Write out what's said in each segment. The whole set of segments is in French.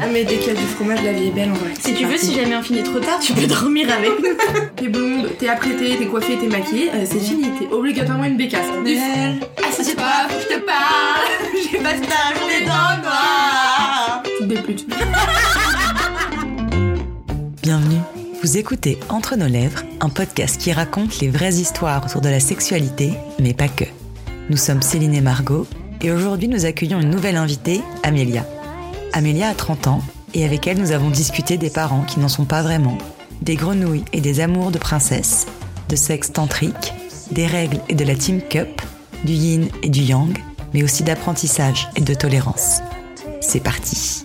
Ah mais dès qu'il y a du fromage, la vie est belle en vrai. Si tu veux, si jamais on finit trop tard, tu peux dormir avec nous. T'es blonde, t'es apprêtée, t'es coiffée, t'es maquillée, euh, c'est fini, t'es obligatoirement une bécasse. Du Ah, si c'est pas, faut que je te parle. J'ai pas ta journée dans le noir. Tu te députes. Bienvenue. Vous écoutez Entre nos lèvres, un podcast qui raconte les vraies histoires autour de la sexualité, mais pas que. Nous sommes Céline et Margot, et aujourd'hui nous accueillons une nouvelle invitée, Amélia. Amélia a 30 ans, et avec elle nous avons discuté des parents qui n'en sont pas vraiment, des grenouilles et des amours de princesse, de sexe tantrique, des règles et de la team cup, du yin et du yang, mais aussi d'apprentissage et de tolérance. C'est parti.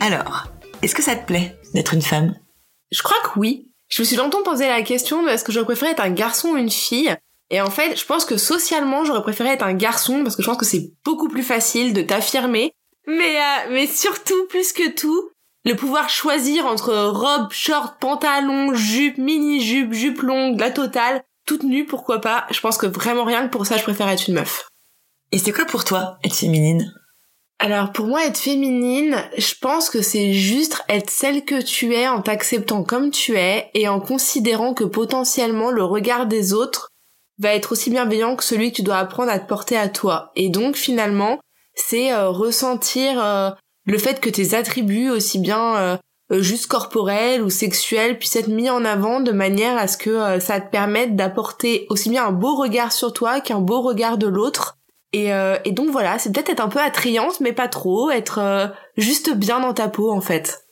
Alors, est-ce que ça te plaît d'être une femme? Je crois que oui. Je me suis longtemps posé la question de est-ce que j'aurais préféré être un garçon ou une fille? Et en fait, je pense que socialement, j'aurais préféré être un garçon parce que je pense que c'est beaucoup plus facile de t'affirmer. Mais, euh, mais surtout, plus que tout, le pouvoir choisir entre robe, short, pantalon, jupe, mini-jupe, jupe longue, la totale, toute nue, pourquoi pas. Je pense que vraiment rien que pour ça, je préfère être une meuf. Et c'est quoi pour toi être féminine? Alors pour moi, être féminine, je pense que c'est juste être celle que tu es en t'acceptant comme tu es et en considérant que potentiellement le regard des autres va être aussi bienveillant que celui que tu dois apprendre à te porter à toi. Et donc finalement, c'est euh, ressentir euh, le fait que tes attributs, aussi bien euh, juste corporels ou sexuels, puissent être mis en avant de manière à ce que ça te permette d'apporter aussi bien un beau regard sur toi qu'un beau regard de l'autre. Et, euh, et donc voilà, c'est peut-être être un peu attrayante, mais pas trop, être euh, juste bien dans ta peau en fait.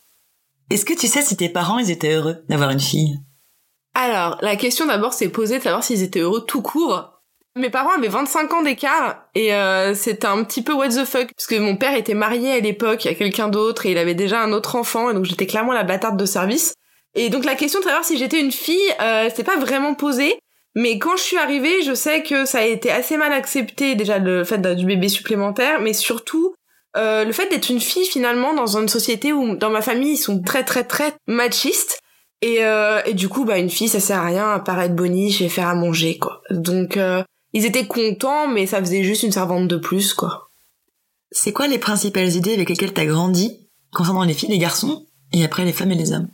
Est-ce que tu sais si tes parents ils étaient heureux d'avoir une fille? Alors, la question d'abord s'est posée de savoir s'ils étaient heureux tout court. Mes parents avaient 25 ans d'écart et euh, c'était un petit peu what the fuck parce que mon père était marié à l'époque à quelqu'un d'autre et il avait déjà un autre enfant et donc j'étais clairement la bâtarde de service. Et donc la question de savoir si j'étais une fille, euh, c'est pas vraiment posée. Mais quand je suis arrivée, je sais que ça a été assez mal accepté déjà le fait du bébé supplémentaire, mais surtout euh, le fait d'être une fille finalement dans une société où dans ma famille ils sont très très très machistes et, euh, et du coup bah une fille ça sert à rien à part être boniche et faire à manger quoi. Donc ils étaient contents mais ça faisait juste une servante de plus quoi. C'est quoi les principales idées avec lesquelles t'as grandi concernant les filles et les garçons et après les femmes et les hommes?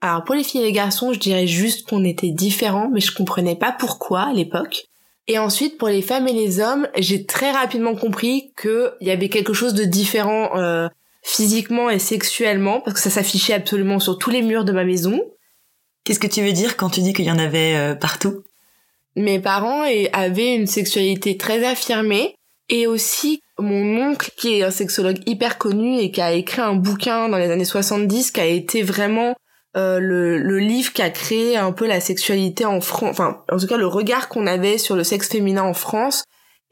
Alors pour les filles et les garçons, je dirais juste qu'on était différents, mais je comprenais pas pourquoi à l'époque. Et ensuite, pour les femmes et les hommes, j'ai très rapidement compris qu'il y avait quelque chose de différent euh, physiquement et sexuellement, parce que ça s'affichait absolument sur tous les murs de ma maison. Qu'est-ce que tu veux dire quand tu dis qu'il y en avait euh, partout? Mes parents avaient une sexualité très affirmée, et aussi mon oncle, qui est un sexologue hyper connu et qui a écrit un bouquin dans les années 70, qui a été vraiment euh, le, le livre qui a créé un peu la sexualité en France, enfin en tout cas le regard qu'on avait sur le sexe féminin en France.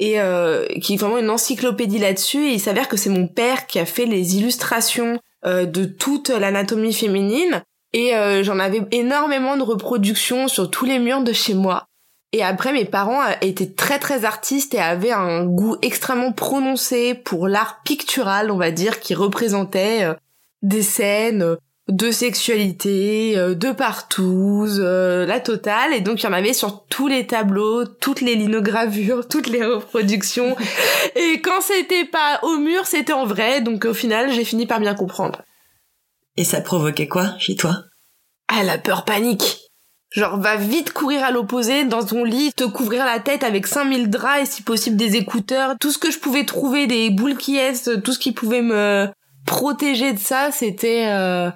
Et euh, qui est vraiment une encyclopédie là-dessus. Et il s'avère que c'est mon père qui a fait les illustrations euh, de toute l'anatomie féminine. Et euh, j'en avais énormément de reproductions sur tous les murs de chez moi et après mes parents euh, étaient très très artistes et avaient un goût extrêmement prononcé pour l'art pictural on va dire qui représentait euh, des scènes euh, de sexualité, de partouze, euh, la totale. Et donc il y en avait sur tous les tableaux, toutes les linogravures, toutes les reproductions. Et quand c'était pas au mur, c'était en vrai. Donc au final, j'ai fini par bien comprendre. Et ça provoquait quoi chez toi? Ah, la peur panique Genre, va vite courir à l'opposé, dans ton lit, te couvrir la tête avec 5000 draps et si possible des écouteurs. Tout ce que je pouvais trouver, des boules qui est, tout ce qui pouvait me protéger de ça, c'était... euh,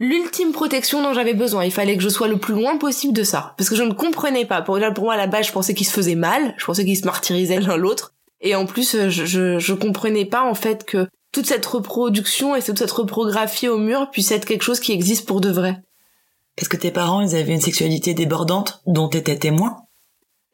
l'ultime protection dont j'avais besoin. Il fallait que je sois le plus loin possible de ça. Parce que je ne comprenais pas. Pour, pour moi, à la base, je pensais qu'ils se faisaient mal. Je pensais qu'ils se martyrisaient l'un l'autre. Et en plus, euh, je, je, je comprenais pas, en fait, que toute cette reproduction et toute cette reprographie au mur puisse être quelque chose qui existe pour de vrai. Est-ce que tes parents ils avaient une sexualité débordante dont t'étais témoin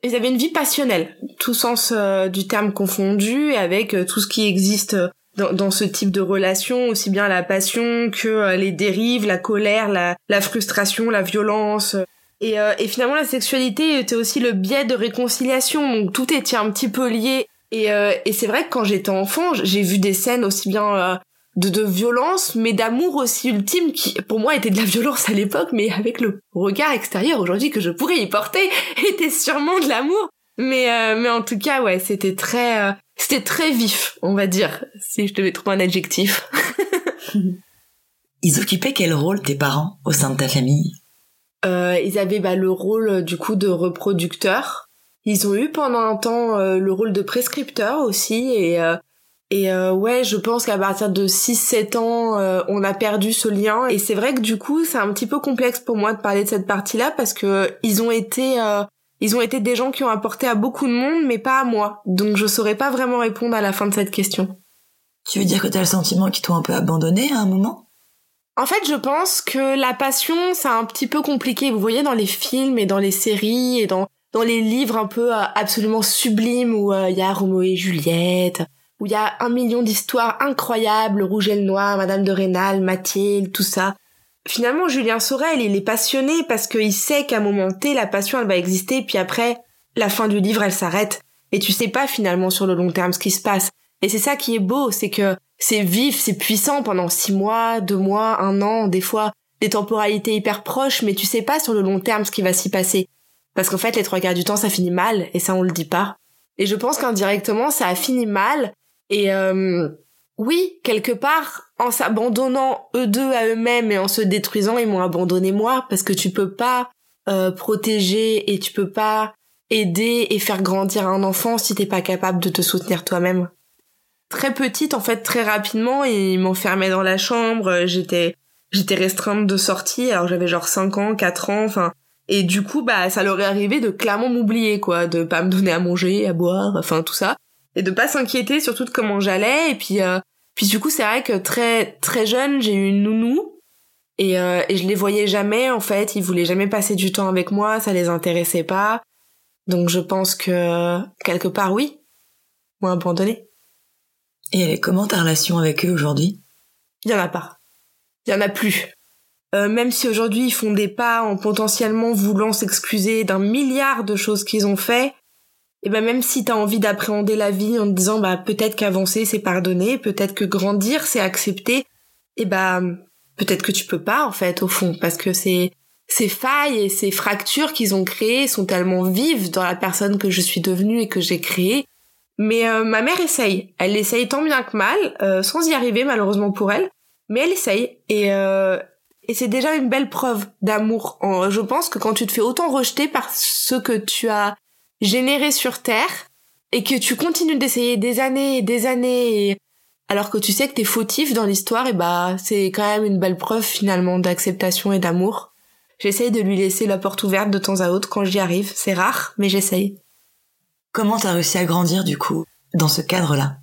Ils avaient une vie passionnelle, tout sens euh, du terme confondu, avec euh, tout ce qui existe euh, dans, ce type de relation, aussi bien la passion que les dérives, la colère, la, frustration, la violence. Et, finalement, la sexualité était aussi le biais de réconciliation, donc tout était un petit peu lié. Et, c'est vrai que quand j'étais enfant, j'ai vu des scènes aussi bien de, de violence, mais d'amour aussi ultime, qui pour moi était de la violence à l'époque, mais avec le regard extérieur aujourd'hui que je pourrais y porter, était sûrement de l'amour. Mais euh, mais en tout cas, ouais, c'était très euh, c'était très vif, on va dire, si je devais trouver un adjectif. Ils occupaient quel rôle tes parents au sein de ta famille? Euh, Ils avaient bah, le rôle du coup de reproducteur. Ils ont eu pendant un temps le rôle de prescripteur aussi et et ouais, je pense qu'à partir de 6-7 ans, on a perdu ce lien. Et c'est vrai que du coup, c'est un petit peu complexe pour moi de parler de cette partie-là parce que ils ont été ils ont été des gens qui ont apporté à beaucoup de monde, mais pas à moi. Donc je saurais pas vraiment répondre à la fin de cette question. Tu veux dire que t'as le sentiment qu'ils t'ont un peu abandonné à un moment? En fait, je pense que la passion, c'est un petit peu compliqué. Vous voyez dans les films et dans les séries et dans dans les livres un peu euh, absolument sublimes où euh, il y a Roméo et Juliette, où il y a un million d'histoires incroyables, le Rouge et le Noir, Madame de Rênal, Mathilde, tout ça finalement Julien Sorel, il est passionné parce qu'il sait qu'à un moment T, la passion elle va exister, puis après, la fin du livre elle s'arrête. Et tu sais pas finalement sur le long terme ce qui se passe. Et c'est ça qui est beau, c'est que c'est vif, c'est puissant pendant six mois, deux mois, un an, des fois des temporalités hyper proches, mais tu sais pas sur le long terme ce qui va s'y passer. Parce qu'en fait, les trois quarts du temps, ça finit mal, et ça on le dit pas. Et je pense qu'indirectement, ça a fini mal, et euh, oui, quelque part, en s'abandonnant eux deux à eux-mêmes et en se détruisant, ils m'ont abandonné moi parce que tu peux pas euh, protéger et tu peux pas aider et faire grandir un enfant si t'es pas capable de te soutenir toi-même. Très petite, en fait, très rapidement, ils m'enfermaient dans la chambre, j'étais, j'étais restreinte de sortie, alors j'avais genre 5 ans, 4 ans, enfin, et du coup, bah, ça leur est arrivé de clairement m'oublier, quoi, de pas me donner à manger, à boire, enfin, tout ça et de pas s'inquiéter surtout de comment j'allais. Et puis euh, puis du coup c'est vrai que très très jeune j'ai eu une nounou. Et euh, et je les voyais jamais en fait. Ils voulaient jamais passer du temps avec moi. Ça les intéressait pas. Donc je pense que quelque part oui. M'ont abandonné et elle est comment ta relation avec eux aujourd'hui? Il y en a pas. Il y en a plus. Euh, même si aujourd'hui ils font des pas en potentiellement voulant s'excuser d'un milliard de choses qu'ils ont fait et ben même si t'as envie d'appréhender la vie en te disant bah peut-être qu'avancer c'est pardonner, peut-être que grandir c'est accepter, et ben peut-être que tu peux pas en fait au fond parce que c'est ces failles et ces fractures qu'ils ont créées sont tellement vives dans la personne que je suis devenue et que j'ai créée. Mais euh, ma mère essaye, elle essaye tant bien que mal, euh, sans y arriver malheureusement pour elle, mais elle essaye et euh, et c'est déjà une belle preuve d'amour. Je pense que quand tu te fais autant rejeter par ce que tu as généré sur Terre et que tu continues d'essayer des années et des années alors que tu sais que t'es fautif dans l'histoire et bah c'est quand même une belle preuve finalement d'acceptation et d'amour. J'essaye de lui laisser la porte ouverte de temps à autre quand j'y arrive. C'est rare, mais j'essaye. Comment t'as réussi à grandir du coup dans ce cadre-là?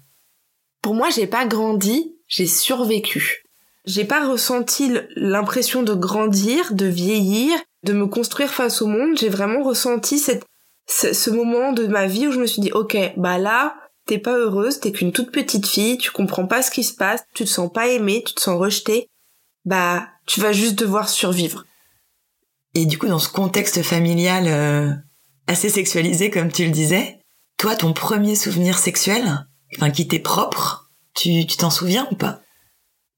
Pour moi, j'ai pas grandi, j'ai survécu. J'ai pas ressenti l'impression de grandir, de vieillir, de me construire face au monde. J'ai vraiment ressenti cette ce moment de ma vie où je me suis dit, ok, bah là, t'es pas heureuse, t'es qu'une toute petite fille, tu comprends pas ce qui se passe, tu te sens pas aimée, tu te sens rejetée, bah tu vas juste devoir survivre. Et du coup, dans ce contexte familial euh, assez sexualisé, comme tu le disais, toi, ton premier souvenir sexuel, enfin qui t'est propre, tu t'en souviens ou pas?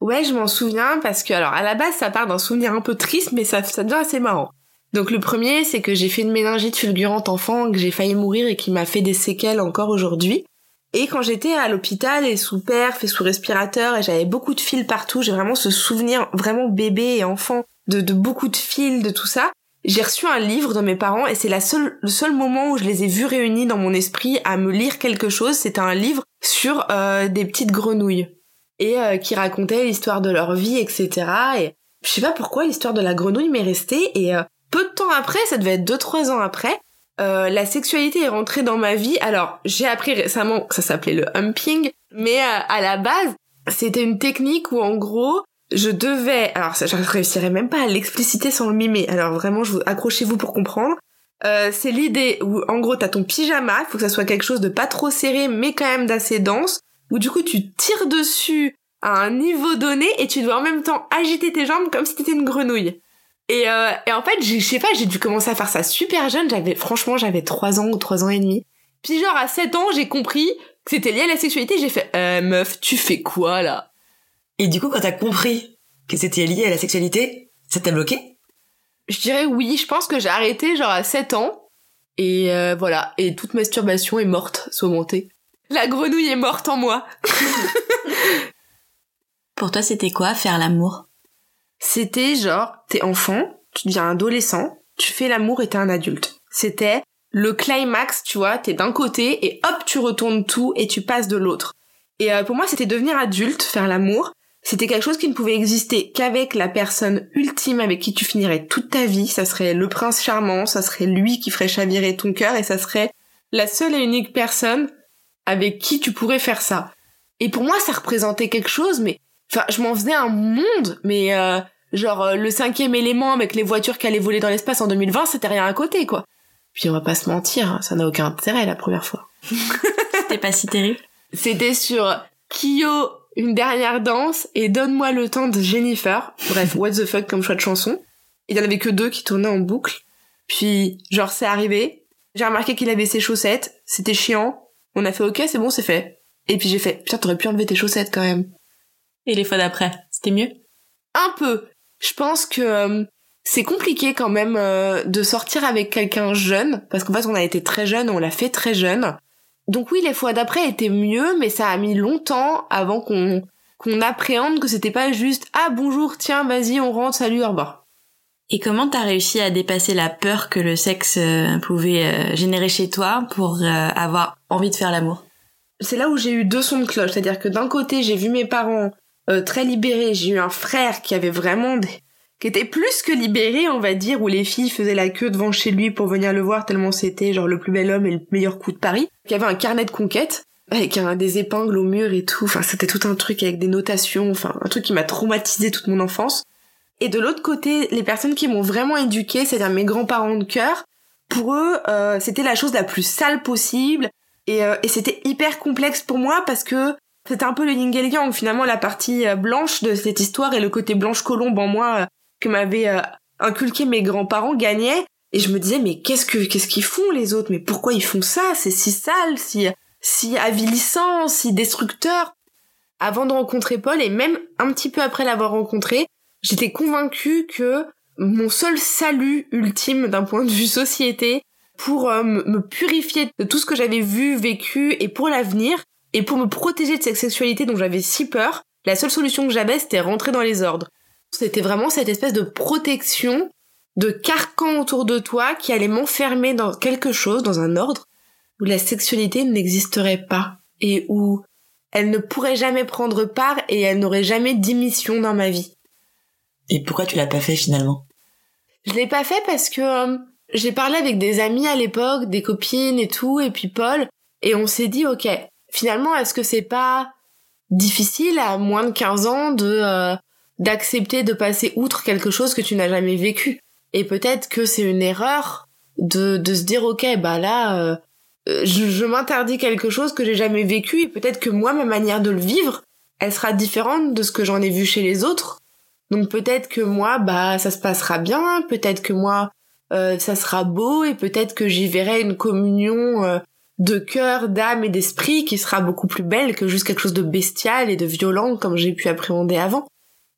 Ouais, je m'en souviens parce que alors à la base ça part d'un souvenir un peu triste, mais ça ça devient assez marrant. Donc le premier, c'est que j'ai fait une méningite fulgurante enfant, que j'ai failli mourir et qui m'a fait des séquelles encore aujourd'hui. Et quand j'étais à l'hôpital et sous perf et sous respirateur et j'avais beaucoup de fils partout, j'ai vraiment ce souvenir vraiment bébé et enfant de, beaucoup de fils, de tout ça. J'ai reçu un livre de mes parents et c'est la seule, le seul moment où je les ai vus réunis dans mon esprit à me lire quelque chose. C'était un livre sur euh, des petites grenouilles et euh, qui racontait l'histoire de leur vie, etc. Et je sais pas pourquoi l'histoire de la grenouille m'est restée et euh, peu de temps après, ça devait être 2-3 ans après, euh, la sexualité est rentrée dans ma vie. Alors, j'ai appris récemment que ça s'appelait le humping, mais euh, à la base, c'était une technique où en gros, je devais, alors ça, je réussirais même pas à l'expliciter sans le mimer. Alors vraiment, vous accrochez-vous pour comprendre. Euh, c'est l'idée où en gros t'as ton pyjama, il faut que ça soit quelque chose de pas trop serré mais quand même d'assez dense, où du coup tu tires dessus à un niveau donné et tu dois en même temps agiter tes jambes comme si t'étais une grenouille. Et, euh, et en fait, je sais pas, j'ai dû commencer à faire ça super jeune. J'avais, franchement, j'avais 3 ans ou 3 ans et demi. Puis genre, à 7 ans, j'ai compris que c'était lié à la sexualité. J'ai fait, euh, meuf, tu fais quoi, là? Et du coup, quand t'as compris que c'était lié à la sexualité, ça t'a bloqué? Je dirais oui. Je pense que j'ai arrêté genre à 7 ans. Et euh, voilà, et toute masturbation est morte, montée. La grenouille est morte en moi. Pour toi, c'était quoi faire l'amour? C'était genre, t'es enfant, tu deviens adolescent, tu fais l'amour et t'es un adulte. C'était le climax, tu vois, t'es d'un côté et hop, tu retournes tout et tu passes de l'autre. Et euh, pour moi, c'était devenir adulte, faire l'amour. C'était quelque chose qui ne pouvait exister qu'avec la personne ultime avec qui tu finirais toute ta vie. Ça serait le prince charmant, ça serait lui qui ferait chavirer ton cœur et ça serait la seule et unique personne avec qui tu pourrais faire ça. Et pour moi, ça représentait quelque chose, mais enfin, je m'en faisais un monde, mais euh, genre euh, le cinquième élément avec les voitures qui allaient voler dans l'espace en 2020, c'était rien à côté, quoi. Puis on va pas se mentir, hein, ça n'a aucun intérêt la première fois. c'était pas si terrible. C'était sur Kyo une dernière danse et Donne-moi le temps de Jennifer. Bref, what the fuck comme choix de chanson. Il y en avait que deux qui tournaient en boucle. Puis, genre, c'est arrivé. J'ai remarqué qu'il avait ses chaussettes. C'était chiant. On a fait ok, c'est bon, c'est fait. Et puis j'ai fait, putain, t'aurais pu enlever tes chaussettes quand même. Et les fois d'après, c'était mieux? Un peu. Je pense que euh, c'est compliqué quand même euh, de sortir avec quelqu'un jeune, parce qu'en fait on a été très jeune, on l'a fait très jeune. Donc oui, les fois d'après étaient mieux, mais ça a mis longtemps avant qu'on qu'on appréhende que c'était pas juste ah bonjour tiens vas-y on rentre salut au revoir. Et comment t'as réussi à dépasser la peur que le sexe euh, pouvait euh, générer chez toi pour euh, avoir envie de faire l'amour? C'est là où j'ai eu deux sons de cloche, c'est-à-dire que d'un côté j'ai vu mes parents très libérés, j'ai eu un frère qui avait vraiment des, qui était plus que libéré, on va dire, où les filles faisaient la queue devant chez lui pour venir le voir tellement c'était genre le plus bel homme et le meilleur coup de Paris, qui avait un carnet de conquête avec un, des épingles au mur et tout, enfin c'était tout un truc avec des notations, enfin un truc qui m'a traumatisé toute mon enfance. Et de l'autre côté, les personnes qui m'ont vraiment éduquée, c'est-à-dire mes grands-parents de cœur, pour eux, euh, c'était la chose la plus sale possible, et, euh, et c'était hyper complexe pour moi parce que c'était un peu le yin et le yang, finalement la partie euh, blanche de cette histoire et le côté blanche colombe en moi que m'avaient euh, inculqué mes grands-parents gagnait et je me disais mais qu'est-ce que qu'est-ce qu'ils font les autres? Mais pourquoi ils font ça? C'est si sale si si avilissant si destructeur. Avant de rencontrer Paul et même un petit peu après l'avoir rencontré j'étais convaincue que mon seul salut ultime d'un point de vue société pour euh, me purifier de tout ce que j'avais vu vécu et pour l'avenir et pour me protéger de cette sexualité dont j'avais si peur la seule solution que j'avais c'était rentrer dans les ordres c'était vraiment cette espèce de protection, de carcan autour de toi qui allait m'enfermer dans quelque chose, dans un ordre, où la sexualité n'existerait pas et où elle ne pourrait jamais prendre part et elle n'aurait jamais d'émission dans ma vie. Et pourquoi tu l'as pas fait finalement? Je l'ai pas fait parce que euh, j'ai parlé avec des amis à l'époque, des copines et tout, et puis Paul, et on s'est dit ok, finalement est-ce que c'est pas difficile à moins de 15 ans de euh, d'accepter de passer outre quelque chose que tu n'as jamais vécu? Et peut-être que c'est une erreur de, de se dire ok bah là euh, euh, je, je m'interdis quelque chose que j'ai jamais vécu et peut-être que moi ma manière de le vivre elle sera différente de ce que j'en ai vu chez les autres. Donc peut-être que moi bah ça se passera bien, peut-être que moi euh, ça sera beau et peut-être que j'y verrai une communion de cœur, d'âme et d'esprit qui sera beaucoup plus belle que juste quelque chose de bestial et de violent comme j'ai pu appréhender avant.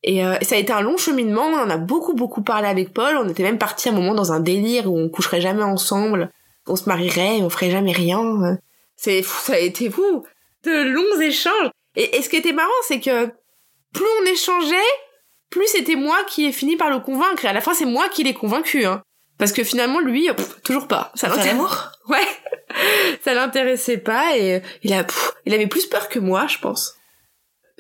Et euh, ça a été un long cheminement, on a beaucoup beaucoup parlé avec Paul, on était même parti un moment dans un délire où on coucherait jamais ensemble, on se marierait, on ferait jamais rien. C'est ça a été fou, de longs échanges. Et, ce qui était marrant, c'est que plus on échangeait, plus c'était moi qui ai fini par le convaincre. Et à la fin, c'est moi qui l'ai convaincu. Hein. Parce que finalement, lui, toujours pas. Ça l'amour Ouais. ça l'intéressait pas et il a, il avait plus peur que moi, je pense.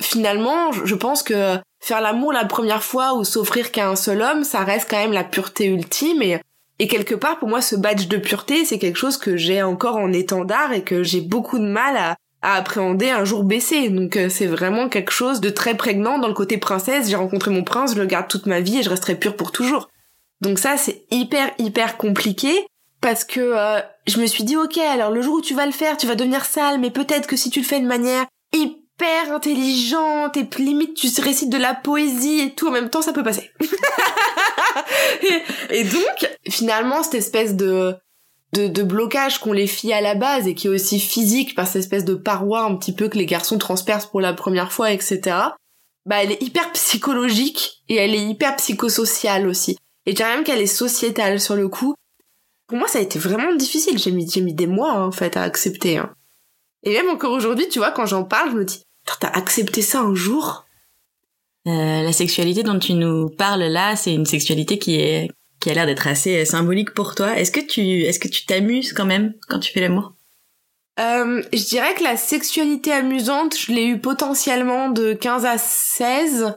Finalement, je pense que faire l'amour la première fois ou s'offrir qu'à un seul homme, ça reste quand même la pureté ultime et et quelque part, pour moi, ce badge de pureté, c'est quelque chose que j'ai encore en étendard et que j'ai beaucoup de mal à, à appréhender un jour baissé. Donc euh, c'est vraiment quelque chose de très prégnant dans le côté princesse. J'ai rencontré mon prince, je le garde toute ma vie et je resterai pure pour toujours. Donc ça, c'est hyper, hyper compliqué parce que euh, je me suis dit, ok, alors le jour où tu vas le faire, tu vas devenir sale, mais peut-être que si tu le fais de manière hyper intelligente et limite tu récites de la poésie et tout en même temps ça peut passer. et, donc finalement cette espèce de de, de blocage qu'ont les filles à la base et qui est aussi physique par cette espèce de paroi un petit peu que les garçons transpercent pour la première fois etc. Bah elle est hyper psychologique et elle est hyper psychosociale aussi. Et je dirais même qu'elle est sociétale sur le coup. Pour moi, ça a été vraiment difficile. J'ai mis, j'ai mis des mois, hein, en fait, à accepter. hein. Et même encore aujourd'hui, tu vois, quand j'en parle, je me dis, t'as accepté ça un jour? Euh, la sexualité dont tu nous parles là, c'est une sexualité qui est qui a l'air d'être assez euh, symbolique pour toi. Est-ce que tu est-ce que tu t'amuses quand même quand tu fais l'amour? Euh, je dirais que la sexualité amusante, je l'ai eu potentiellement de 15 à 16,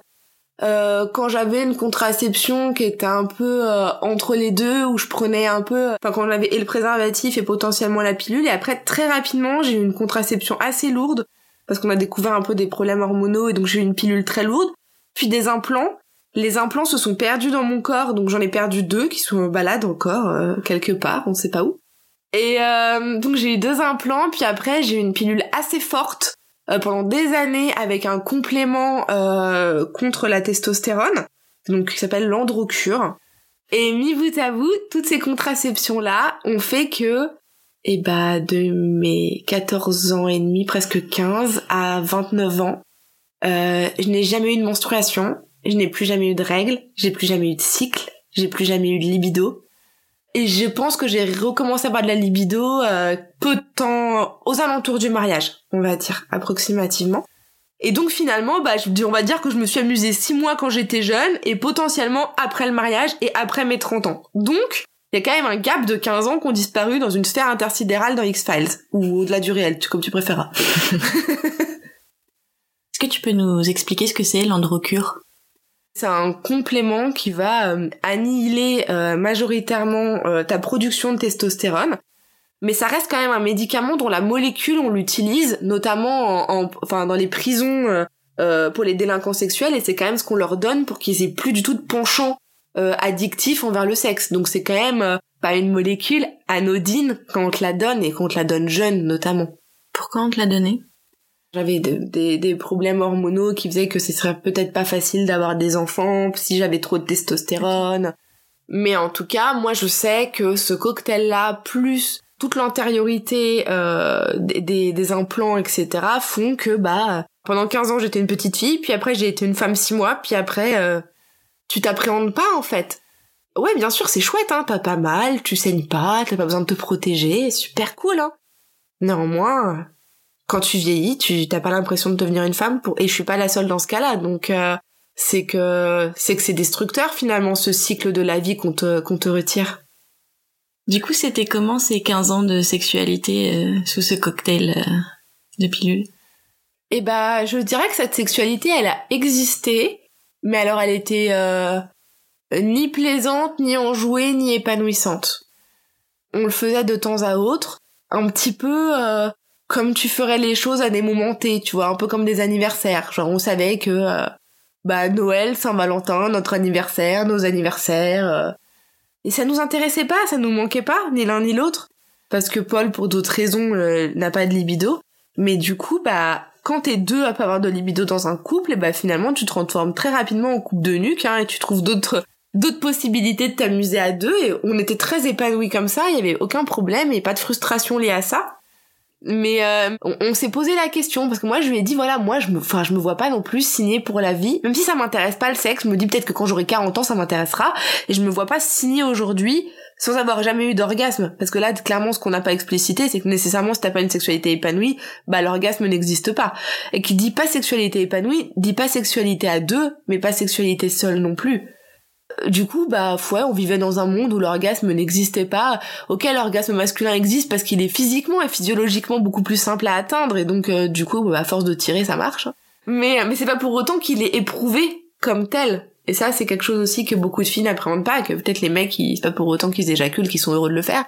euh, quand j'avais une contraception qui était un peu euh, entre les deux, où je prenais un peu, enfin quand j'avais et le préservatif et potentiellement la pilule, et après très rapidement j'ai eu une contraception assez lourde, parce qu'on a découvert un peu des problèmes hormonaux, et donc j'ai eu une pilule très lourde, puis des implants. Les implants se sont perdus dans mon corps, donc j'en ai perdu deux qui sont balades encore euh, quelque part, on sait pas où. Et euh, donc j'ai eu deux implants, puis après j'ai eu une pilule assez forte euh, pendant des années avec un complément euh, contre la testostérone, donc qui s'appelle l'androcure. Et mis bout à bout, toutes ces contraceptions là ont fait que, eh bah, de mes 14 ans et demi, presque 15 à 29 ans, euh, je n'ai jamais eu de menstruation, je n'ai plus jamais eu de règles, j'ai plus jamais eu de cycle, j'ai plus jamais eu de libido. Et je pense que j'ai recommencé à avoir de la libido euh, peu de temps aux alentours du mariage, on va dire, approximativement. Et donc finalement, bah, je, on va dire que je me suis amusée six mois quand j'étais jeune et potentiellement après le mariage et après mes 30 ans. Donc, il y a quand même un gap de 15 ans qui ont disparu dans une sphère intersidérale dans X-Files, ou au-delà du réel, comme tu préféras. Est-ce que tu peux nous expliquer ce que c'est l'androcure? C'est un complément qui va euh, annihiler euh, majoritairement euh, ta production de testostérone. Mais ça reste quand même un médicament dont la molécule, on l'utilise notamment dans les prisons pour les délinquants sexuels et c'est quand même ce qu'on leur donne pour qu'ils aient plus du tout de penchant addictif envers le sexe. Donc c'est quand même pas une molécule anodine quand on te la donne et quand on te la donne jeune notamment. Pourquoi on te l'a donné J'avais de- des, des problèmes hormonaux qui faisaient que ce serait peut-être pas facile d'avoir des enfants si j'avais trop de testostérone. Mais en tout cas, moi je sais que ce cocktail-là, plus toute l'antériorité euh, des, des, des implants, etc., font que bah pendant 15 ans j'étais une petite fille, puis après j'ai été une femme 6 mois, puis après euh, tu t'appréhendes pas en fait. Ouais, bien sûr, c'est chouette, hein, t'as pas mal, tu saignes pas, t'as pas besoin de te protéger, super cool, hein. Néanmoins, quand tu vieillis, tu t'as pas l'impression de devenir une femme pour et je suis pas la seule dans ce cas-là. Donc euh, c'est que c'est que c'est destructeur finalement ce cycle de la vie qu'on te qu'on te retire. Du coup, c'était comment ces 15 ans de sexualité euh, sous ce cocktail euh, de pilules? Et bah je dirais que cette sexualité elle a existé, mais alors elle était euh, ni plaisante, ni enjouée, ni épanouissante. On le faisait de temps à autre, un petit peu euh, comme tu ferais les choses à des moments T, tu vois, un peu comme des anniversaires. Genre on savait que euh, bah Noël, Saint-Valentin, notre anniversaire, nos anniversaires. euh, Et ça nous intéressait pas, ça nous manquait pas, ni l'un ni l'autre. Parce que Paul, pour d'autres raisons, euh, n'a pas de libido. Mais du coup, bah, quand t'es deux à pas avoir de libido dans un couple, et bah finalement tu te transformes très rapidement en couple de nuque, hein, et tu trouves d'autres d'autres possibilités de t'amuser à deux. Et on était très épanouis comme ça, il y avait aucun problème et pas de frustration liée à ça. Mais euh, on, s'est posé la question parce que moi je lui ai dit voilà moi je me enfin je me vois pas non plus signer pour la vie. Même si ça m'intéresse pas le sexe je me dis peut-être que quand j'aurai 40 ans ça m'intéressera. Et je me vois pas signer aujourd'hui sans avoir jamais eu d'orgasme. Parce que là clairement ce qu'on n'a pas explicité c'est que nécessairement si t'as pas une sexualité épanouie bah l'orgasme n'existe pas. Et qui dit pas sexualité épanouie dit pas sexualité à deux mais pas sexualité seule non plus du coup, bah, ouais, on vivait dans un monde où l'orgasme n'existait pas. Ok, l'orgasme masculin existe parce qu'il est physiquement et physiologiquement beaucoup plus simple à atteindre, et donc, euh, du coup, bah, à force de tirer, ça marche. Mais, mais c'est pas pour autant qu'il est éprouvé comme tel. Et ça, c'est quelque chose aussi que beaucoup de filles n'appréhendent pas, que peut-être les mecs, c'est pas pour autant qu'ils éjaculent, qu'ils sont heureux de le faire.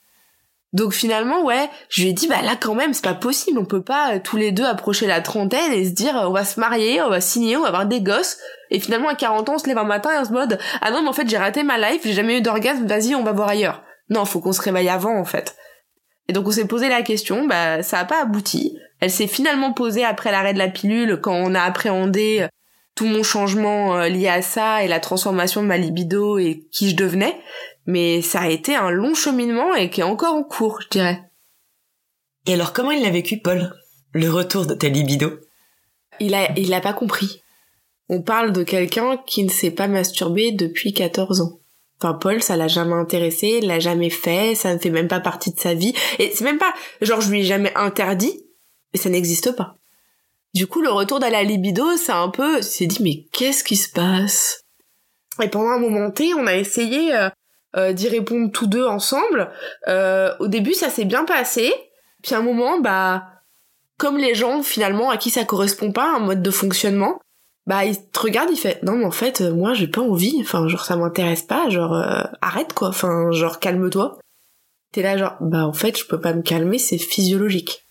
Donc finalement, ouais, je lui ai dit, bah là quand même, c'est pas possible, on peut pas euh, tous les deux approcher la trentaine et se dire, euh, on va se marier, on va signer, on va avoir des gosses, et finalement à 40 ans, on se lève un matin et on se mode, ah non, mais en fait j'ai raté ma life, j'ai jamais eu d'orgasme, vas-y, on va voir ailleurs. Non, faut qu'on se réveille avant en fait. Et donc on s'est posé la question, bah ça a pas abouti. Elle s'est finalement posée après l'arrêt de la pilule, quand on a appréhendé euh, tout mon changement lié à ça et la transformation de ma libido et qui je devenais. Mais ça a été un long cheminement et qui est encore en cours, je dirais. Et alors, comment il l'a vécu, Paul? Le retour de ta libido? Il a, il a pas compris. On parle de quelqu'un qui ne s'est pas masturbé depuis 14 ans. Enfin, Paul, ça l'a jamais intéressé, il l'a jamais fait, ça ne fait même pas partie de sa vie. Et c'est même pas, genre, je lui ai jamais interdit, mais ça n'existe pas. Du coup, le retour de la libido, c'est un peu, c'est dit, mais qu'est-ce qui se passe? Et pendant un moment T, on a essayé euh, euh, d'y répondre tous deux ensemble. Euh, au début, ça s'est bien passé. Puis à un moment, bah, comme les gens, finalement, à qui ça correspond pas, un mode de fonctionnement, bah il te regarde il fait non mais en fait euh, moi j'ai pas envie. Enfin genre ça m'intéresse pas. Genre euh, arrête quoi. Enfin genre calme-toi. T'es là genre bah en fait je peux pas me calmer c'est physiologique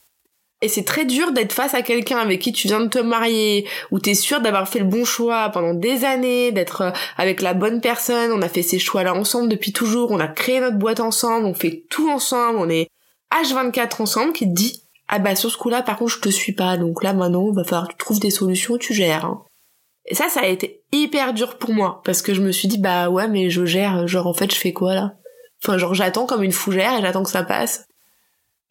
et c'est très dur d'être face à quelqu'un avec qui tu viens de te marier où t'es sûr d'avoir fait le bon choix pendant des années d'être euh, avec la bonne personne. On a fait ces choix là ensemble depuis toujours. On a créé notre boîte ensemble. On fait tout ensemble. On est H24 ensemble qui te dit ah bah sur ce coup là par contre je te suis pas. Donc là maintenant va falloir que tu trouves des solutions tu gères hein. Et ça, ça a été hyper dur pour moi, parce que je me suis dit, bah ouais, mais je gère, genre en fait, je fais quoi là? Enfin, genre j'attends comme une fougère et j'attends que ça passe.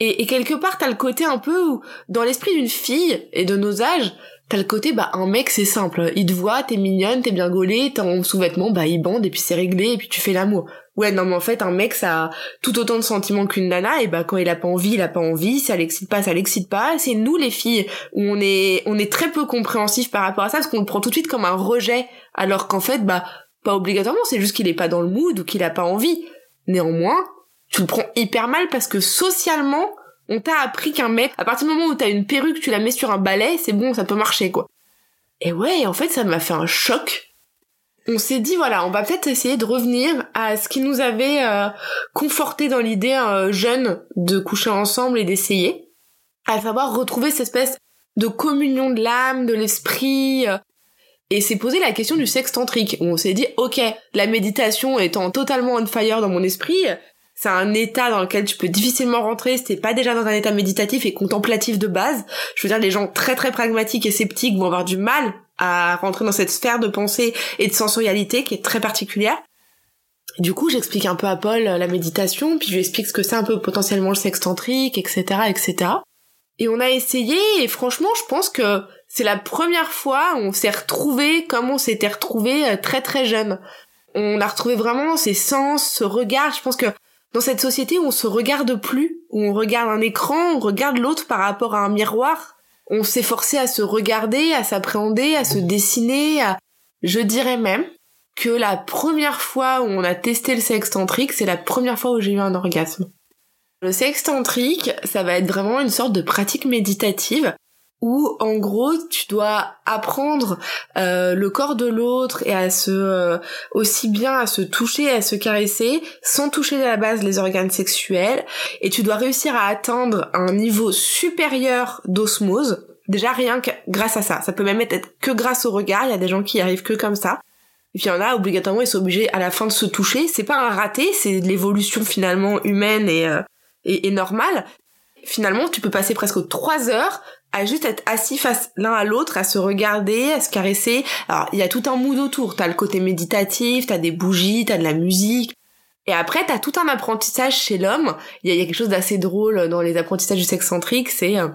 Et, et quelque part, t'as le côté un peu où, dans l'esprit d'une fille et de nos âges, t'as le côté, bah un mec c'est simple, il te voit, t'es mignonne, t'es bien gaulée, t'es en sous-vêtements, bah il bande et puis c'est réglé et puis tu fais l'amour. Ouais, non mais en fait, un mec ça a tout autant de sentiments qu'une nana et bah quand il a pas envie, il a pas envie, ça l'excite pas, ça l'excite pas. C'est nous les filles où on est on est très peu compréhensif par rapport à ça parce qu'on le prend tout de suite comme un rejet alors qu'en fait bah pas obligatoirement, c'est juste qu'il est pas dans le mood ou qu'il a pas envie. Néanmoins, tu le prends hyper mal parce que socialement, on t'a appris qu'un mec, à partir du moment où t'as une perruque, tu la mets sur un balai, c'est bon, ça peut marcher, quoi. Et ouais, en fait, ça m'a fait un choc. On s'est dit, voilà, on va peut-être essayer de revenir à ce qui nous avait euh, conforté dans l'idée euh, jeune de coucher ensemble et d'essayer. À savoir retrouver cette espèce de communion de l'âme, de l'esprit. euh, et s'est posé la question du sexe tantrique. On s'est dit, ok, la méditation étant totalement on fire dans mon esprit, c'est un état dans lequel tu peux difficilement rentrer si t'es pas déjà dans un état méditatif et contemplatif de base. Je veux dire, les gens très très pragmatiques et sceptiques vont avoir du mal à rentrer dans cette sphère de pensée et de sensorialité qui est très particulière. Du coup, j'explique un peu à Paul la méditation, puis je lui explique ce que c'est un peu potentiellement le sexe tantrique, etc., etc. Et on a essayé, et franchement, je pense que c'est la première fois où on s'est retrouvé comme on s'était retrouvé euh, très très jeune. On a retrouvé vraiment ses sens, ce regard. Je pense que dans cette société où on se regarde plus, où on regarde un écran, on regarde l'autre par rapport à un miroir, on s'est forcé à se regarder, à s'appréhender, à se dessiner, à... je dirais même que la première fois où on a testé le sexe tantrique, c'est la première fois où j'ai eu un orgasme. Le sexe tantrique, ça va être vraiment une sorte de pratique méditative où en gros tu dois apprendre euh, le corps de l'autre et à se euh, aussi bien à se toucher à se caresser sans toucher à la base les organes sexuels. Et tu dois réussir à atteindre un niveau supérieur d'osmose. Déjà rien que grâce à ça. Ça peut même être que grâce au regard. Il y a des gens qui y arrivent que comme ça. Et puis il y en a obligatoirement ils sont obligés à la fin de se toucher. C'est pas un raté. C'est l'évolution finalement humaine et, euh, et, et normale finalement tu peux passer presque trois heures à juste être assis face l'un à l'autre, à se regarder, à se caresser. Alors, il y a tout un mood autour. T'as le côté méditatif, t'as des bougies, t'as de la musique. Et après, t'as tout un apprentissage chez l'homme. Il y, a- quelque chose d'assez drôle dans les apprentissages du sexe c'est euh,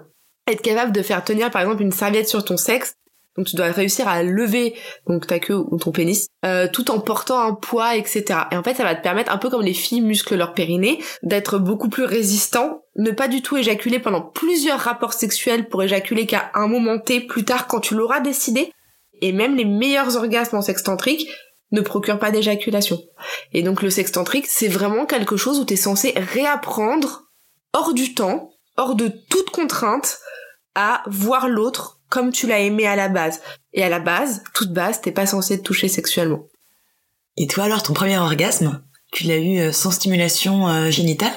être capable de faire tenir, par exemple, une serviette sur ton sexe. Donc, tu dois réussir à lever donc ta queue ou ton pénis, euh, tout en portant un poids, etc. Et en fait, ça va te permettre, un peu comme les filles musclent leur périnée, d'être beaucoup plus résistant, ne pas du tout éjaculer pendant plusieurs rapports sexuels pour éjaculer qu'à un moment T plus tard quand tu l'auras décidé. Et même les meilleurs orgasmes en sexe tantrique ne procurent pas d'éjaculation. Et donc le sexe tantrique, c'est vraiment quelque chose où t'es censé réapprendre hors du temps, hors de toute contrainte, à voir l'autre comme tu l'as aimé à la base. Et à la base, toute base, t'es pas censé te toucher sexuellement. Et toi alors, ton premier orgasme, tu l'as eu euh, sans stimulation euh, génitale?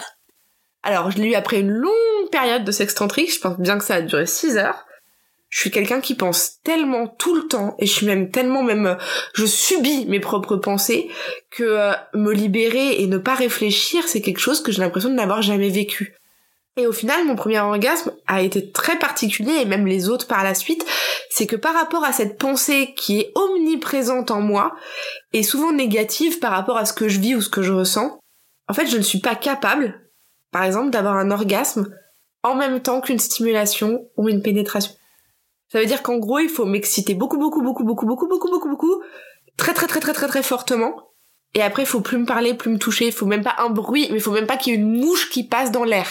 Alors, je l'ai eu après une longue période de sexe tantrique, je pense bien que ça a duré 6 heures. Je suis quelqu'un qui pense tellement tout le temps, et je suis même tellement même... euh, Je subis mes propres pensées, que euh, me libérer et ne pas réfléchir, c'est quelque chose que j'ai l'impression de n'avoir jamais vécu. Et au final, mon premier orgasme a été très particulier, et même les autres par la suite, c'est que par rapport à cette pensée qui est omniprésente en moi, et souvent négative par rapport à ce que je vis ou ce que je ressens, en fait, je ne suis pas capable, par exemple, d'avoir un orgasme en même temps qu'une stimulation ou une pénétration. Ça veut dire qu'en gros, il faut m'exciter beaucoup, beaucoup, beaucoup, beaucoup, beaucoup, beaucoup, beaucoup, beaucoup, très, très, très, très, très, très fortement. Et après, il faut plus me parler, plus me toucher, il faut même pas un bruit, mais il faut même pas qu'il y ait une mouche qui passe dans l'air.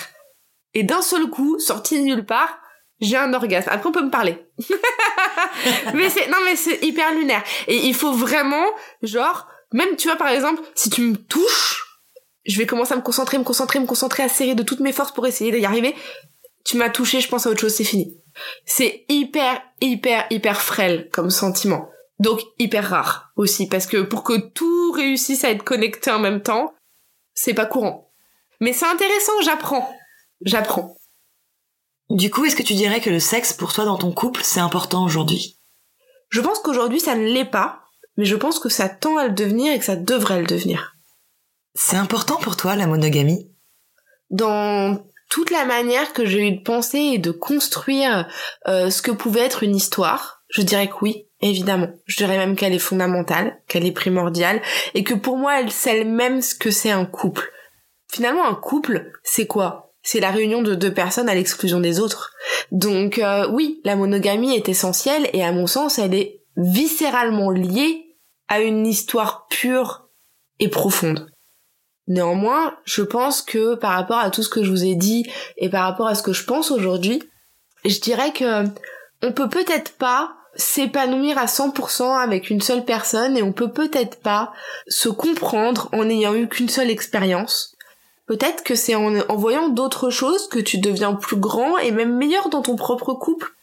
Et d'un seul coup, sorti de nulle part, j'ai un orgasme. Après, on peut me parler. mais c'est, non, mais c'est hyper lunaire. Et il faut vraiment, genre, même, tu vois, par exemple, si tu me touches, je vais commencer à me concentrer, me concentrer, me concentrer, à serrer de toutes mes forces pour essayer d'y arriver. Tu m'as touché, je pense à autre chose, c'est fini. C'est hyper, hyper, hyper frêle comme sentiment. Donc hyper rare aussi, parce que pour que tout réussisse à être connecté en même temps, c'est pas courant. Mais c'est intéressant, j'apprends. J'apprends. Du coup, est-ce que tu dirais que le sexe pour toi dans ton couple, c'est important aujourd'hui? Je pense qu'aujourd'hui ça ne l'est pas, mais je pense que ça tend à le devenir et que ça devrait le devenir. C'est important pour toi la monogamie? Dans toute la manière que j'ai eu de penser et de construire euh, ce que pouvait être une histoire, je dirais que oui, évidemment. Je dirais même qu'elle est fondamentale, qu'elle est primordiale, et que pour moi, elle sait même ce que c'est un couple. Finalement, un couple, c'est quoi? C'est la réunion de deux personnes à l'exclusion des autres. Donc euh, oui, la monogamie est essentielle, et à mon sens, elle est viscéralement liée à une histoire pure et profonde. Néanmoins, je pense que par rapport à tout ce que je vous ai dit et par rapport à ce que je pense aujourd'hui, je dirais que on peut peut-être pas s'épanouir à 100% avec une seule personne et on peut peut-être pas se comprendre en n'ayant eu qu'une seule expérience. Peut-être que c'est en, en voyant d'autres choses que tu deviens plus grand et même meilleur dans ton propre couple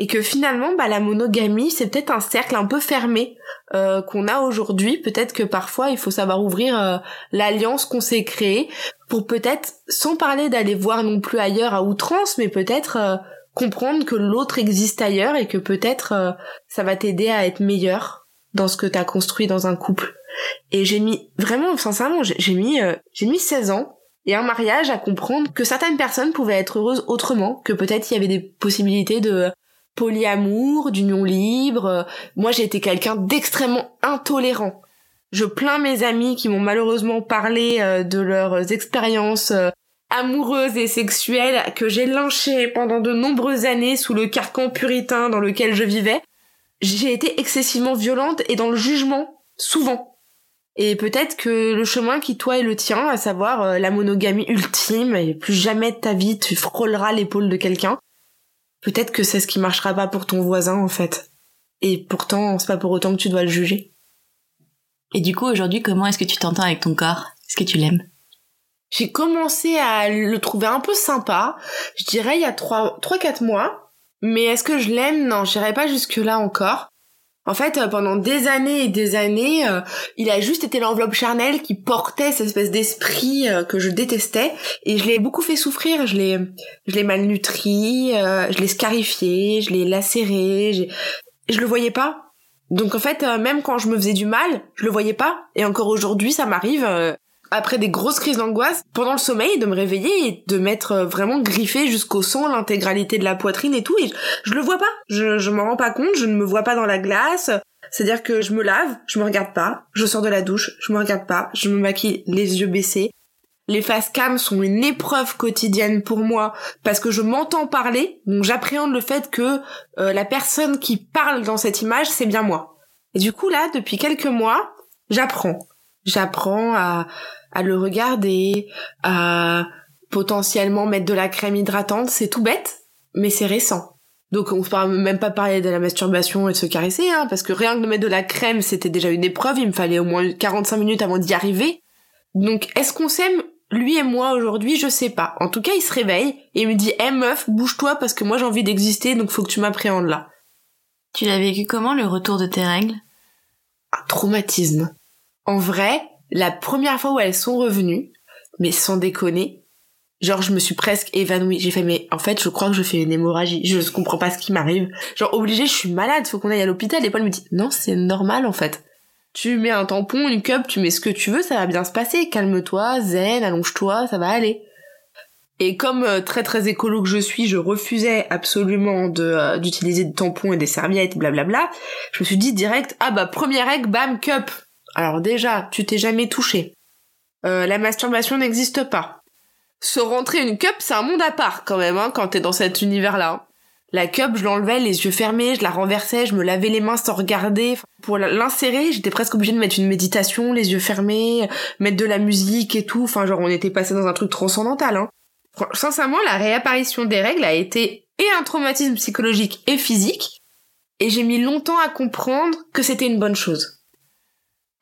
et que finalement bah la monogamie c'est peut-être un cercle un peu fermé euh, qu'on a aujourd'hui. Peut-être que parfois il faut savoir ouvrir euh, l'alliance qu'on s'est créée pour peut-être sans parler d'aller voir non plus ailleurs à outrance mais peut-être euh, comprendre que l'autre existe ailleurs et que peut-être ça va t'aider à être meilleur dans ce que t'as construit dans un couple. Et j'ai mis vraiment sincèrement j'ai mis j'ai mis 16 ans et un mariage à comprendre que certaines personnes pouvaient être heureuses autrement, que peut-être il y avait des possibilités de polyamour, d'union libre. Moi, j'ai été quelqu'un d'extrêmement intolérant. Je plains mes amis qui m'ont malheureusement parlé euh, de leurs expériences euh, amoureuses et sexuelles que j'ai lynchées pendant de nombreuses années sous le carcan puritain dans lequel je vivais. J'ai été excessivement violente et dans le jugement, souvent. Et peut-être que le chemin qui toi est le tien, à savoir euh, la monogamie ultime, et plus jamais de ta vie tu frôleras l'épaule de quelqu'un, peut-être que c'est ce qui marchera pas pour ton voisin en fait. Et pourtant, c'est pas pour autant que tu dois le juger. Et du coup, aujourd'hui, comment est-ce que tu t'entends avec ton corps? Est-ce que tu l'aimes? J'ai commencé à le trouver un peu sympa, je dirais il y a 3 trois 4 mois. Mais est-ce que je l'aime? Non, j'irai pas jusque là encore. En fait, euh, pendant des années et des années, euh, il a juste été l'enveloppe charnelle qui portait cette espèce d'esprit euh, que je détestais et je l'ai beaucoup fait souffrir. Je l'ai, je l'ai malnutri, je l'ai scarifié, je l'ai lacéré. Je le voyais pas. Donc en fait, même quand je me faisais du mal, je le voyais pas. Et encore aujourd'hui, ça m'arrive après des grosses crises d'angoisse, pendant le sommeil, de me réveiller et de mettre euh, vraiment griffé jusqu'au sang l'intégralité de la poitrine et tout, et je, le vois pas. Je, je m'en rends pas compte, je ne me vois pas dans la glace. C'est-à-dire que je me lave, je me regarde pas, je sors de la douche, je me regarde pas, je me maquille les yeux baissés. Les face cam sont une épreuve quotidienne pour moi parce que je m'entends parler, donc j'appréhende le fait que euh, la personne qui parle dans cette image, c'est bien moi. Et du coup là, depuis quelques mois, j'apprends. J'apprends à à le regarder, à potentiellement mettre de la crème hydratante, c'est tout bête, mais c'est récent. Donc on peut même pas parler de la masturbation et de se caresser, hein, parce que rien que de mettre de la crème, c'était déjà une épreuve, il me fallait au moins 45 minutes avant d'y arriver. Donc est-ce qu'on s'aime lui et moi aujourd'hui, je sais pas. En tout cas, il se réveille et il me dit "Eh meuf, bouge-toi parce que moi j'ai envie d'exister, donc faut que tu m'appréhendes là." Tu l'as vécu comment le retour de tes règles? Un traumatisme. En vrai, la première fois où elles sont revenues, mais sans déconner, genre je me suis presque évanouie. J'ai fait mais en fait je crois que je fais une hémorragie. Je comprends pas ce qui m'arrive. Genre obligé, je suis malade, faut qu'on aille à l'hôpital. Et Paul me dit non c'est normal en fait. Tu mets un tampon, une cup, tu mets ce que tu veux, ça va bien se passer. Calme-toi, zen, allonge-toi, ça va aller. Et comme euh, très très écolo que je suis, je refusais absolument de euh, d'utiliser des tampons et des serviettes, blablabla. Je me suis dit direct, ah bah première règle, bam, cup. Alors déjà, tu t'es jamais touché. Euh, la masturbation n'existe pas. Se rentrer une cup, c'est un monde à part quand même, hein, quand t'es dans cet univers-là. La cup, je l'enlevais les yeux fermés, je la renversais, je me lavais les mains sans regarder. Pour l'insérer, j'étais presque obligée de mettre une méditation, les yeux fermés, mettre de la musique et tout. Enfin, genre, on était passé dans un truc transcendantal. Hein. Sincèrement, la réapparition des règles a été et un traumatisme psychologique et physique. Et j'ai mis longtemps à comprendre que c'était une bonne chose.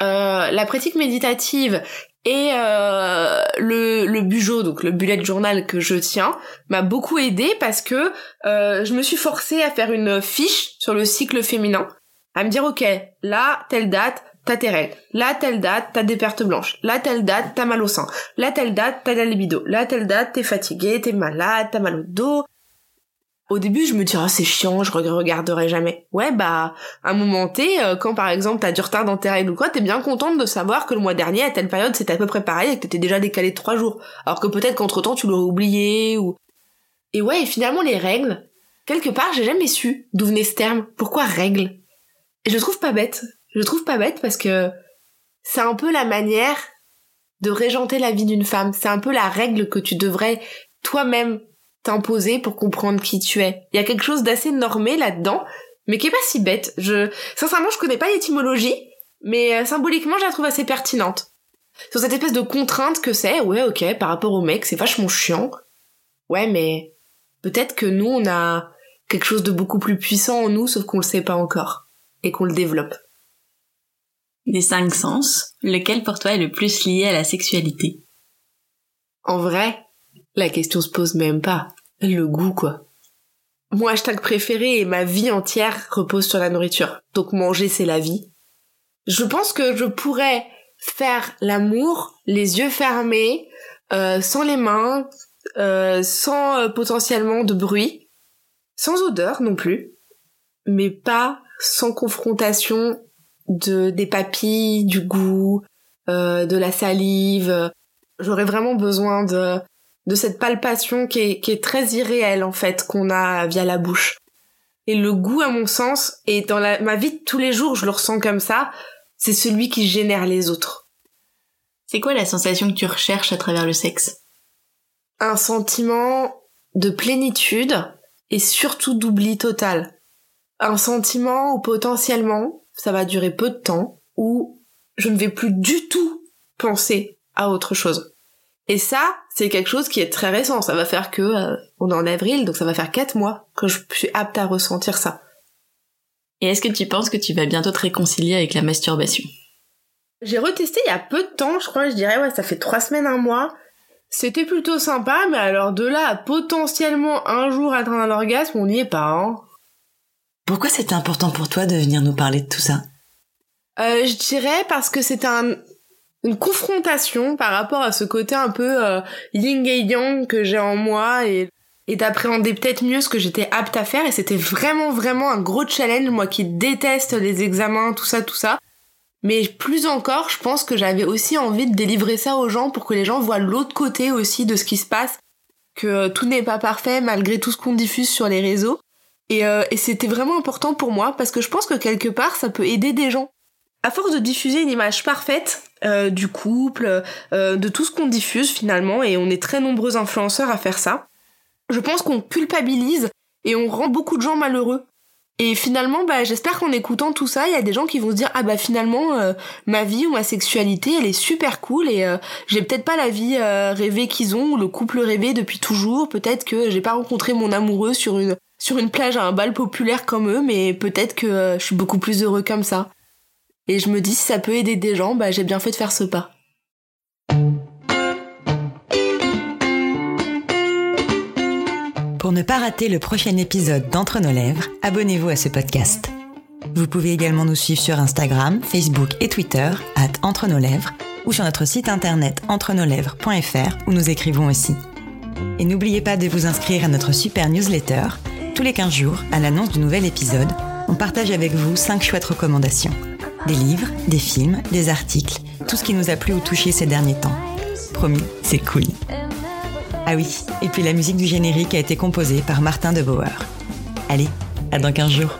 Euh, la pratique méditative et euh, le, le bujo, donc le bullet journal que je tiens, m'a beaucoup aidé parce que euh, je me suis forcée à faire une fiche sur le cycle féminin, à me dire ok, là telle date, t'as tes règles, là telle date, t'as des pertes blanches, là telle date, t'as mal au sein, là telle date, t'as la libido, là telle date, t'es fatigué, t'es malade, t'as mal au dos, au début, je me disais, oh, c'est chiant, je regarderai jamais. Ouais, bah, à un moment T, euh, quand par exemple t'as du retard dans tes règles ou quoi, t'es bien contente de savoir que le mois dernier, à telle période, c'était à peu près pareil et que t'étais déjà décalé de trois jours. Alors que peut-être qu'entre temps, tu l'aurais oublié ou... Et ouais, et finalement, les règles, quelque part, j'ai jamais su d'où venait ce terme. Pourquoi règles? Et je trouve pas bête. Je trouve pas bête parce que c'est un peu la manière de régenter la vie d'une femme. C'est un peu la règle que tu devrais toi-même t'imposer pour comprendre qui tu es. Il y a quelque chose d'assez normé là-dedans, mais qui est pas si bête. Je, sincèrement, je connais pas l'étymologie, mais euh, symboliquement, je la trouve assez pertinente. Sur cette espèce de contrainte que c'est, ouais, ok, par rapport au mec, c'est vachement chiant. Ouais, mais peut-être que nous, on a quelque chose de beaucoup plus puissant en nous, sauf qu'on le sait pas encore. Et qu'on le développe. Des cinq sens, lequel pour toi est le plus lié à la sexualité? En vrai, la question se pose même pas. Le goût, quoi. Mon hashtag préféré et ma vie entière repose sur la nourriture. Donc manger, c'est la vie. Je pense que je pourrais faire l'amour les yeux fermés, euh, sans les mains, euh, sans euh, potentiellement de bruit, sans odeur non plus, mais pas sans confrontation de des papilles, du goût, de la salive. J'aurais vraiment besoin de de cette palpation qui est, qui est très irréelle en fait qu'on a via la bouche. Et le goût à mon sens, et dans la, ma vie de tous les jours je le ressens comme ça, c'est celui qui génère les autres. C'est quoi la sensation que tu recherches à travers le sexe? Un sentiment de plénitude et surtout d'oubli total. Un sentiment où potentiellement ça va durer peu de temps, où je ne vais plus du tout penser à autre chose. Et ça, c'est quelque chose qui est très récent. Ça va faire que euh, on est en avril, donc ça va faire quatre mois que je suis apte à ressentir ça. Et est-ce que tu penses que tu vas bientôt te réconcilier avec la masturbation? J'ai retesté il y a peu de temps, je crois, je dirais ouais, ça fait trois semaines, un mois. C'était plutôt sympa, mais alors de là à potentiellement un jour atteindre un orgasme, on n'y est pas. Hein. Pourquoi c'était important pour toi de venir nous parler de tout ça? Euh, Je dirais parce que c'est un une confrontation par rapport à ce côté un peu euh, yin et yang que j'ai en moi et, d'appréhender peut-être mieux ce que j'étais apte à faire. Et c'était vraiment vraiment un gros challenge moi qui déteste les examens tout ça tout ça. Mais plus encore je pense que j'avais aussi envie de délivrer ça aux gens pour que les gens voient l'autre côté aussi de ce qui se passe que tout n'est pas parfait malgré tout ce qu'on diffuse sur les réseaux. Euh, et c'était vraiment important pour moi parce que je pense que quelque part ça peut aider des gens. À force de diffuser une image parfaite euh, du couple, euh, de tout ce qu'on diffuse finalement, et on est très nombreux influenceurs à faire ça, je pense qu'on culpabilise et on rend beaucoup de gens malheureux. Et finalement, bah, j'espère qu'en écoutant tout ça, il y a des gens qui vont se dire ah bah finalement euh, ma vie ou ma sexualité, elle est super cool et j'ai peut-être pas la vie rêvée qu'ils ont ou le couple rêvé depuis toujours. Peut-être que j'ai pas rencontré mon amoureux sur une sur une plage à un bal populaire comme eux, mais peut-être que je suis beaucoup plus heureux comme ça. Et je me dis, si ça peut aider des gens, bah, j'ai bien fait de faire ce pas. Pour ne pas rater le prochain épisode d'Entre nos lèvres, abonnez-vous à ce podcast. Vous pouvez également nous suivre sur Instagram, Facebook et Twitter, at Entre nos lèvres, ou sur notre site internet entrenoslèvres.fr où nous écrivons aussi. Et n'oubliez pas de vous inscrire à notre super newsletter. Tous les 15 jours, à l'annonce du nouvel épisode, on partage avec vous 5 chouettes recommandations. Des livres, des films, des articles, tout ce qui nous a plu ou touché ces derniers temps. Promis, c'est cool. Ah oui, et puis la musique du générique a été composée par Martin de Bauer. Allez, à dans 15 jours.